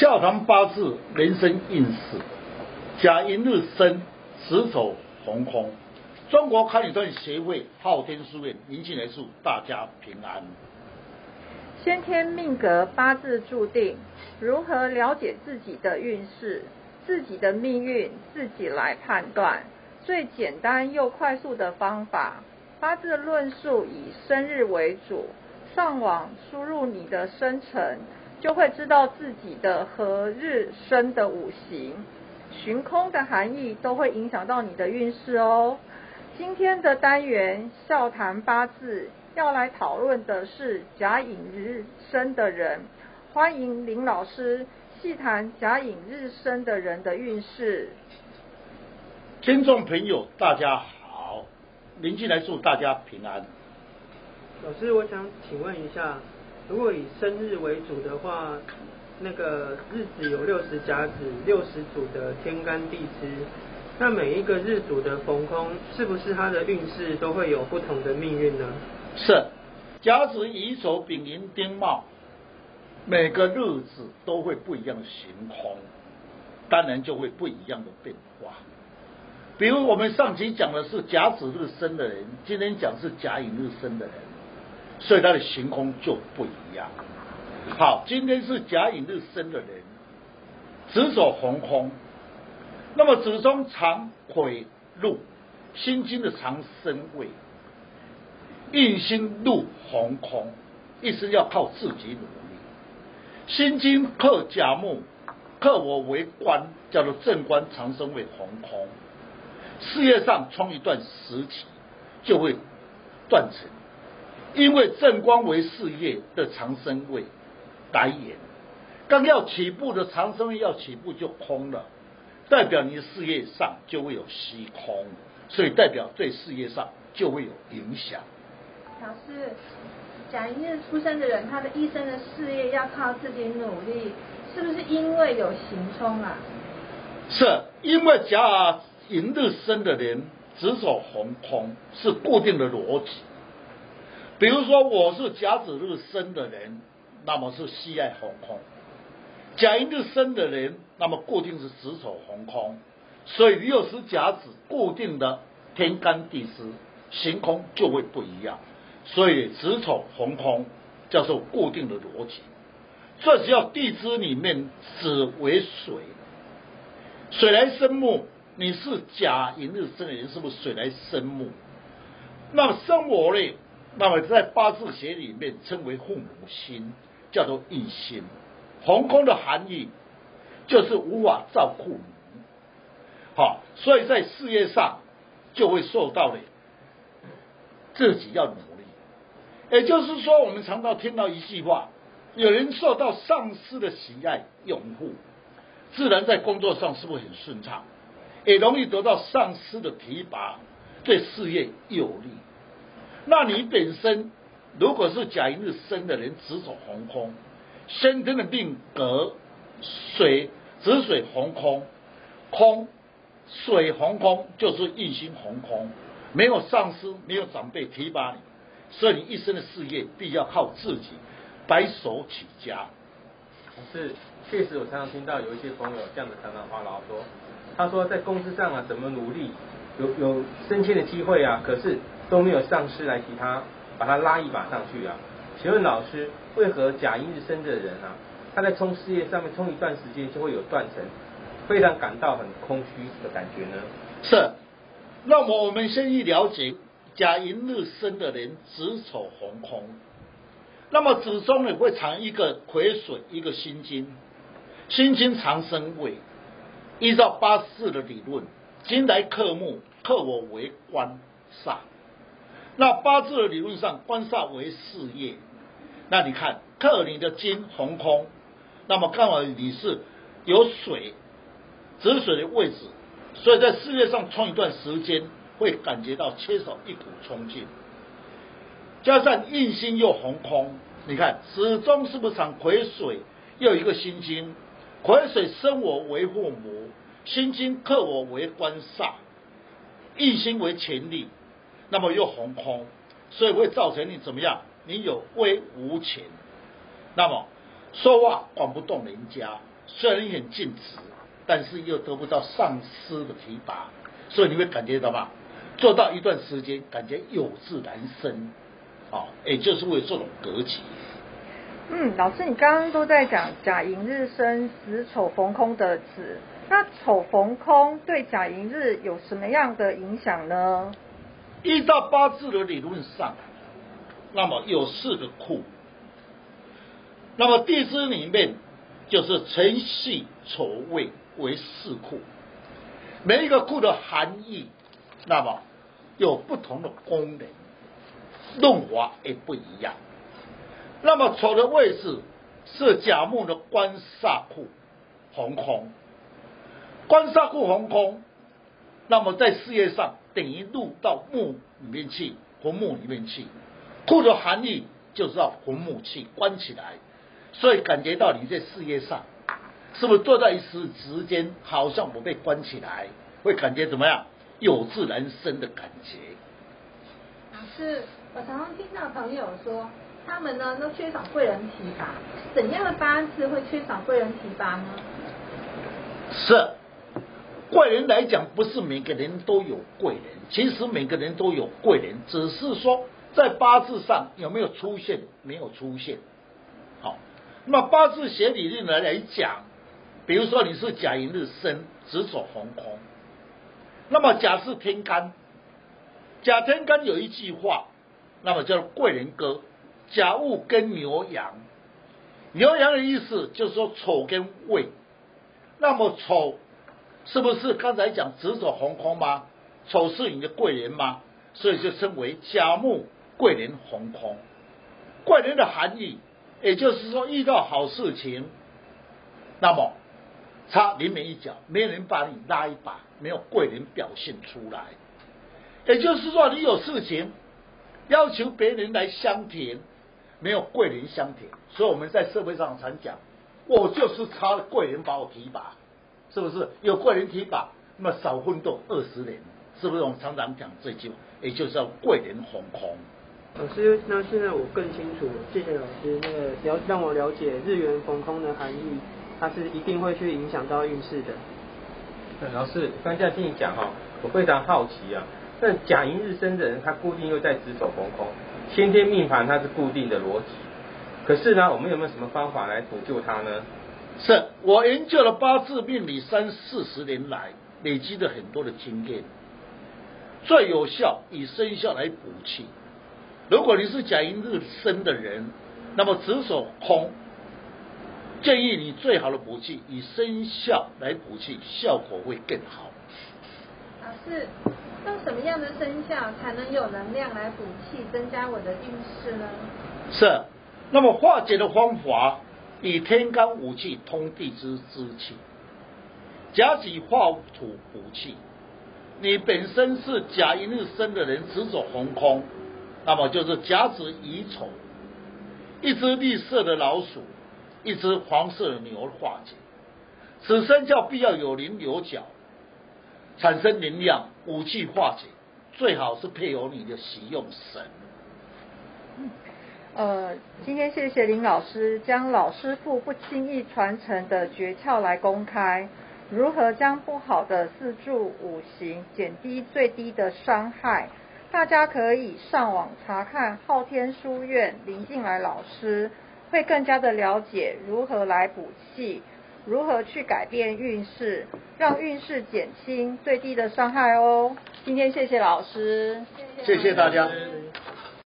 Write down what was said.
笑谈八字人生运势，甲寅日生，子丑红空。中国堪舆段协会昊天书院林静来祝大家平安。先天命格八字注定，如何了解自己的运势、自己的命运，自己来判断。最简单又快速的方法，八字论述以生日为主，上网输入你的生辰。就会知道自己的何日生的五行，寻空的含义都会影响到你的运势哦。今天的单元笑谈八字要来讨论的是甲寅日生的人，欢迎林老师细谈甲寅日生的人的运势。听众朋友，大家好，林进来祝大家平安。老师，我想请问一下。如果以生日为主的话，那个日子有六十甲子，六十组的天干地支，那每一个日主的逢空，是不是他的运势都会有不同的命运呢？是，甲子乙丑丙寅丁卯，每个日子都会不一样的行空，当然就会不一样的变化。比如我们上集讲的是甲子日生的人，今天讲是甲寅日生的人。所以他的行空就不一样。好，今天是甲寅日生的人，子走红空。那么子中藏癸禄，心经的长生位，印星入红空，意思要靠自己努力。心经克甲木，克我为官，叫做正官长生位红空。事业上冲一段时期，就会断层。因为正光为事业的长生位，白眼，刚要起步的长生位要起步就空了，代表你的事业上就会有虚空，所以代表对事业上就会有影响。老师，甲寅日出生的人，他的一生的事业要靠自己努力，是不是因为有行冲啊？是因为甲寅日生的人只走红空，是固定的逻辑。比如说我是甲子日生的人，那么是西爱红空；甲寅日生的人，那么固定是子丑红空。所以又是甲子固定的天干地支行空就会不一样。所以子丑红空叫做固定的逻辑。这只要地支里面子为水，水来生木，你是甲寅日生的人，是不是水来生木？那么生我呢？那么在八字学里面称为父母心，叫做印心。红空的含义就是无法照顾你，好，所以在事业上就会受到的自己要努力。也就是说，我们常常听到一句话：有人受到上司的喜爱拥护，自然在工作上是不是很顺畅？也容易得到上司的提拔，对事业有利。那你本身如果是甲寅日生的人，子走红空，先天的命格水子水红空，空水红空就是印星红空，没有上司，没有长辈提拔你，所以你一生的事业必要靠自己白手起家。可是，确实我常常听到有一些朋友这样的常常话唠说，他说在公司上啊怎么努力，有有升迁的机会啊，可是。都没有上司来提他把他拉一把上去啊？请问老师，为何甲寅日生的人啊，他在冲事业上面冲一段时间就会有断层，非常感到很空虚的感觉呢？是，那么我们先去了解甲寅日生的人子丑红空，那么子中呢会藏一个癸水，一个辛金，辛金藏生位，依照八字的理论，金来克木，克我为官煞。那八字的理论上，官煞为事业。那你看克你的金红空，那么刚好你是有水止水的位置，所以在事业上冲一段时间，会感觉到缺少一股冲劲。加上印星又红空，你看始终是不是藏癸水，又一个心金，癸水生我为父母，心金克我为官煞，印星为权力。那么又红空，所以会造成你怎么样？你有威无钱。那么说话管不动人家，虽然你很尽职，但是又得不到上司的提拔，所以你会感觉到吗？做到一段时间，感觉有志难伸，啊，也就是为这种格局。嗯，老师，你刚刚都在讲甲寅日生子丑逢空的子，那丑逢空对甲寅日有什么样的影响呢？依照八字的理论上，那么有四个库，那么地支里面就是辰戌丑未为四库，每一个库的含义，那么有不同的功能，论法也不一样。那么丑的位置是甲木的官煞库红空，官煞库红空，那么在事业上等于入到木里面去，红木里面去。库的含义就是要红木去关起来，所以感觉到你在事业上是不是坐在一时之间，好像我被关起来，会感觉怎么样？有自然生的感觉。老师，我常常听到朋友说。他们呢都缺少贵人提拔，怎样的八字会缺少贵人提拔呢？是贵人来讲，不是每个人都有贵人，其实每个人都有贵人，只是说在八字上有没有出现，没有出现。好，那么八字学理论来来讲，比如说你是甲寅日生，子丑红空，那么甲是天干，甲天干有一句话，那么叫贵人歌。甲戊跟牛羊，牛羊的意思就是说丑跟未，那么丑是不是刚才讲子丑红空吗？丑是你的贵人吗？所以就称为甲木贵人红空。贵人的含义，也就是说遇到好事情，那么差临门一脚，没人把你拉一把，没有贵人表现出来。也就是说你有事情要求别人来相挺。没有贵人相挺，所以我们在社会上常讲，我就是差贵人把我提拔，是不是？有贵人提拔，那么少奋斗二十年，是不是？我们常常讲这句，也就是要贵人红空。老师，那现在我更清楚，谢谢老师。那个了让我了解日元逢空的含义，它是一定会去影响到运势的。老师，刚这样听你讲哈，我非常好奇啊。那甲寅日生的人，他固定又在子丑逢空。先天命盘它是固定的逻辑，可是呢，我们有没有什么方法来补救它呢？是我研究了八字命理三四十年来，累积了很多的经验，最有效以生肖来补气。如果你是甲寅日生的人，那么子手空，建议你最好的补气以生肖来补气，效果会更好。老师。用什么样的生肖才能有能量来补气，增加我的运势呢？是，那么化解的方法以天干五气通地之之气，甲己化土补气。你本身是甲寅日生的人，子走红空，那么就是甲子乙丑，一只绿色的老鼠，一只黄色的牛化解。此生肖必要有棱有角。产生能量，武器化解，最好是配合你的喜用神。呃，今天谢谢林老师将老师傅不轻易传承的诀窍来公开，如何将不好的四柱五行减低最低的伤害？大家可以上网查看昊天书院林静来老师，会更加的了解如何来补气。如何去改变运势，让运势减轻最低的伤害哦？今天谢谢老师，谢谢大家。